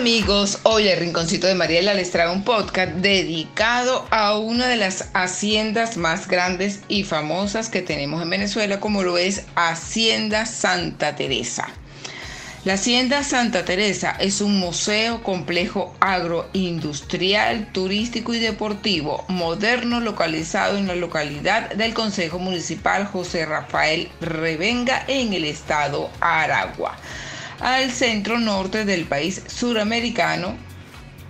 amigos, hoy el Rinconcito de Mariela les trae un podcast dedicado a una de las haciendas más grandes y famosas que tenemos en Venezuela, como lo es Hacienda Santa Teresa. La Hacienda Santa Teresa es un museo complejo agroindustrial, turístico y deportivo moderno localizado en la localidad del Consejo Municipal José Rafael Revenga en el estado Aragua al centro norte del país suramericano,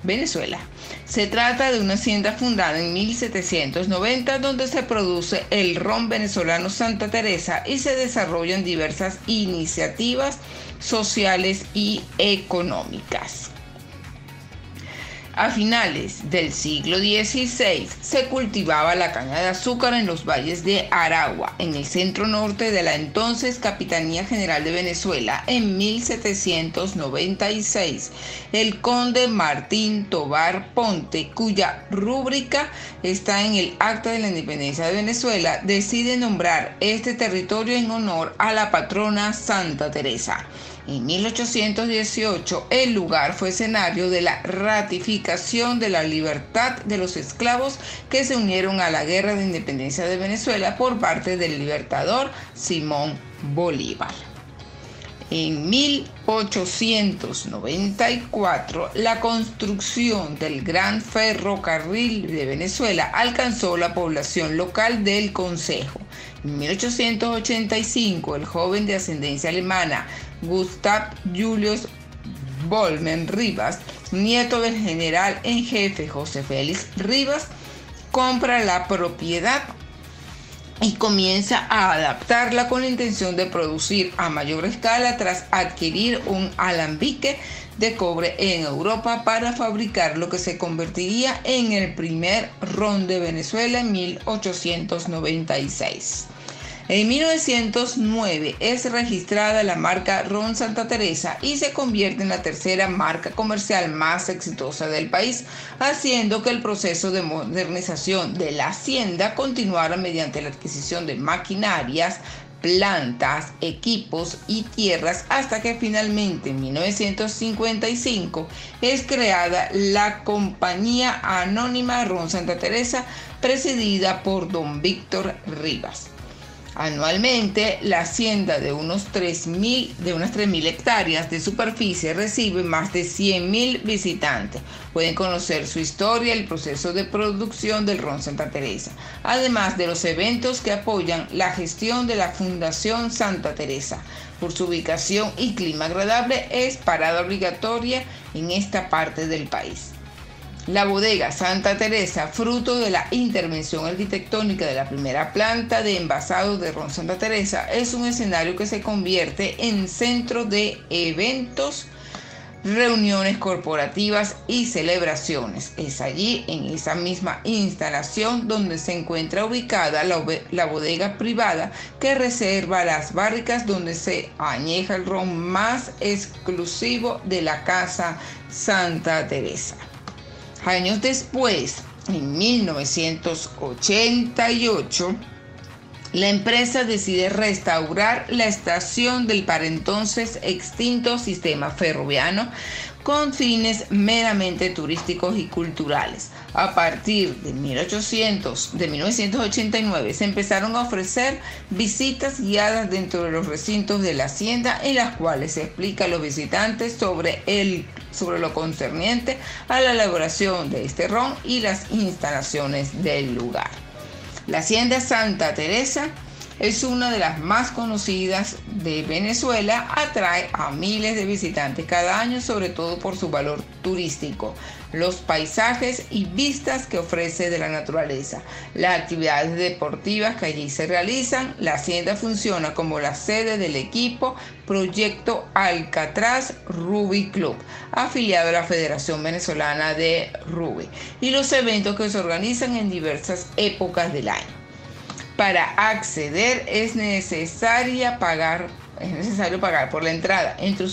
Venezuela. Se trata de una hacienda fundada en 1790 donde se produce el ron venezolano Santa Teresa y se desarrollan diversas iniciativas sociales y económicas. A finales del siglo XVI se cultivaba la caña de azúcar en los valles de Aragua, en el centro norte de la entonces Capitanía General de Venezuela. En 1796, el conde Martín Tobar Ponte, cuya rúbrica está en el Acta de la Independencia de Venezuela, decide nombrar este territorio en honor a la patrona Santa Teresa. En 1818 el lugar fue escenario de la ratificación de la libertad de los esclavos que se unieron a la guerra de independencia de Venezuela por parte del libertador Simón Bolívar. En 1894, la construcción del Gran Ferrocarril de Venezuela alcanzó la población local del Consejo. En 1885, el joven de ascendencia alemana Gustav Julius Bolmen Rivas, nieto del general en jefe José Félix Rivas, compra la propiedad y comienza a adaptarla con la intención de producir a mayor escala tras adquirir un alambique de cobre en Europa para fabricar lo que se convertiría en el primer ron de Venezuela en 1896. En 1909 es registrada la marca Ron Santa Teresa y se convierte en la tercera marca comercial más exitosa del país, haciendo que el proceso de modernización de la hacienda continuara mediante la adquisición de maquinarias, plantas, equipos y tierras hasta que finalmente en 1955 es creada la compañía anónima Ron Santa Teresa presidida por don Víctor Rivas. Anualmente, la hacienda de, unos 3, de unas 3.000 hectáreas de superficie recibe más de 100.000 visitantes. Pueden conocer su historia y el proceso de producción del ron Santa Teresa, además de los eventos que apoyan la gestión de la Fundación Santa Teresa. Por su ubicación y clima agradable, es parada obligatoria en esta parte del país. La bodega Santa Teresa, fruto de la intervención arquitectónica de la primera planta de envasado de Ron Santa Teresa, es un escenario que se convierte en centro de eventos, reuniones corporativas y celebraciones. Es allí, en esa misma instalación, donde se encuentra ubicada la, la bodega privada que reserva las barricas donde se añeja el ron más exclusivo de la casa Santa Teresa. Años después, en 1988, la empresa decide restaurar la estación del para entonces extinto sistema ferroviario con fines meramente turísticos y culturales. A partir de 1800, de 1989 se empezaron a ofrecer visitas guiadas dentro de los recintos de la hacienda en las cuales se explica a los visitantes sobre el sobre lo concerniente a la elaboración de este ron y las instalaciones del lugar. La Hacienda Santa Teresa es una de las más conocidas de Venezuela, atrae a miles de visitantes cada año, sobre todo por su valor turístico, los paisajes y vistas que ofrece de la naturaleza, las actividades deportivas que allí se realizan. La hacienda funciona como la sede del equipo Proyecto Alcatraz Ruby Club, afiliado a la Federación Venezolana de Ruby, y los eventos que se organizan en diversas épocas del año para acceder es necesaria pagar, es necesario pagar por la entrada. Entre,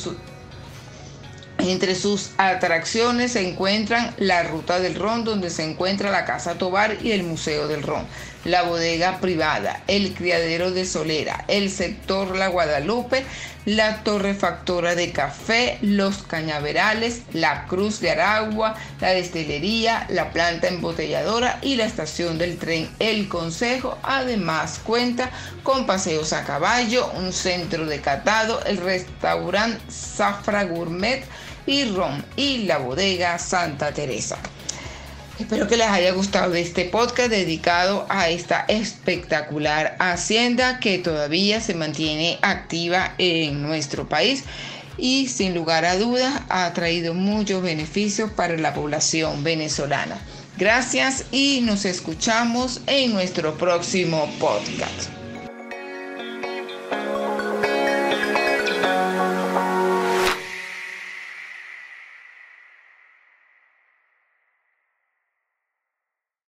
Entre sus atracciones se encuentran la Ruta del Ron, donde se encuentra la Casa Tobar y el Museo del Ron, la bodega privada, el criadero de Solera, el sector La Guadalupe, la torrefactora de café, los cañaverales, la Cruz de Aragua, la destilería, la planta embotelladora y la estación del tren El Consejo. Además cuenta con paseos a caballo, un centro de catado, el restaurante Zafra Gourmet, y y la bodega Santa Teresa. Espero que les haya gustado este podcast dedicado a esta espectacular hacienda que todavía se mantiene activa en nuestro país y sin lugar a dudas ha traído muchos beneficios para la población venezolana. Gracias y nos escuchamos en nuestro próximo podcast.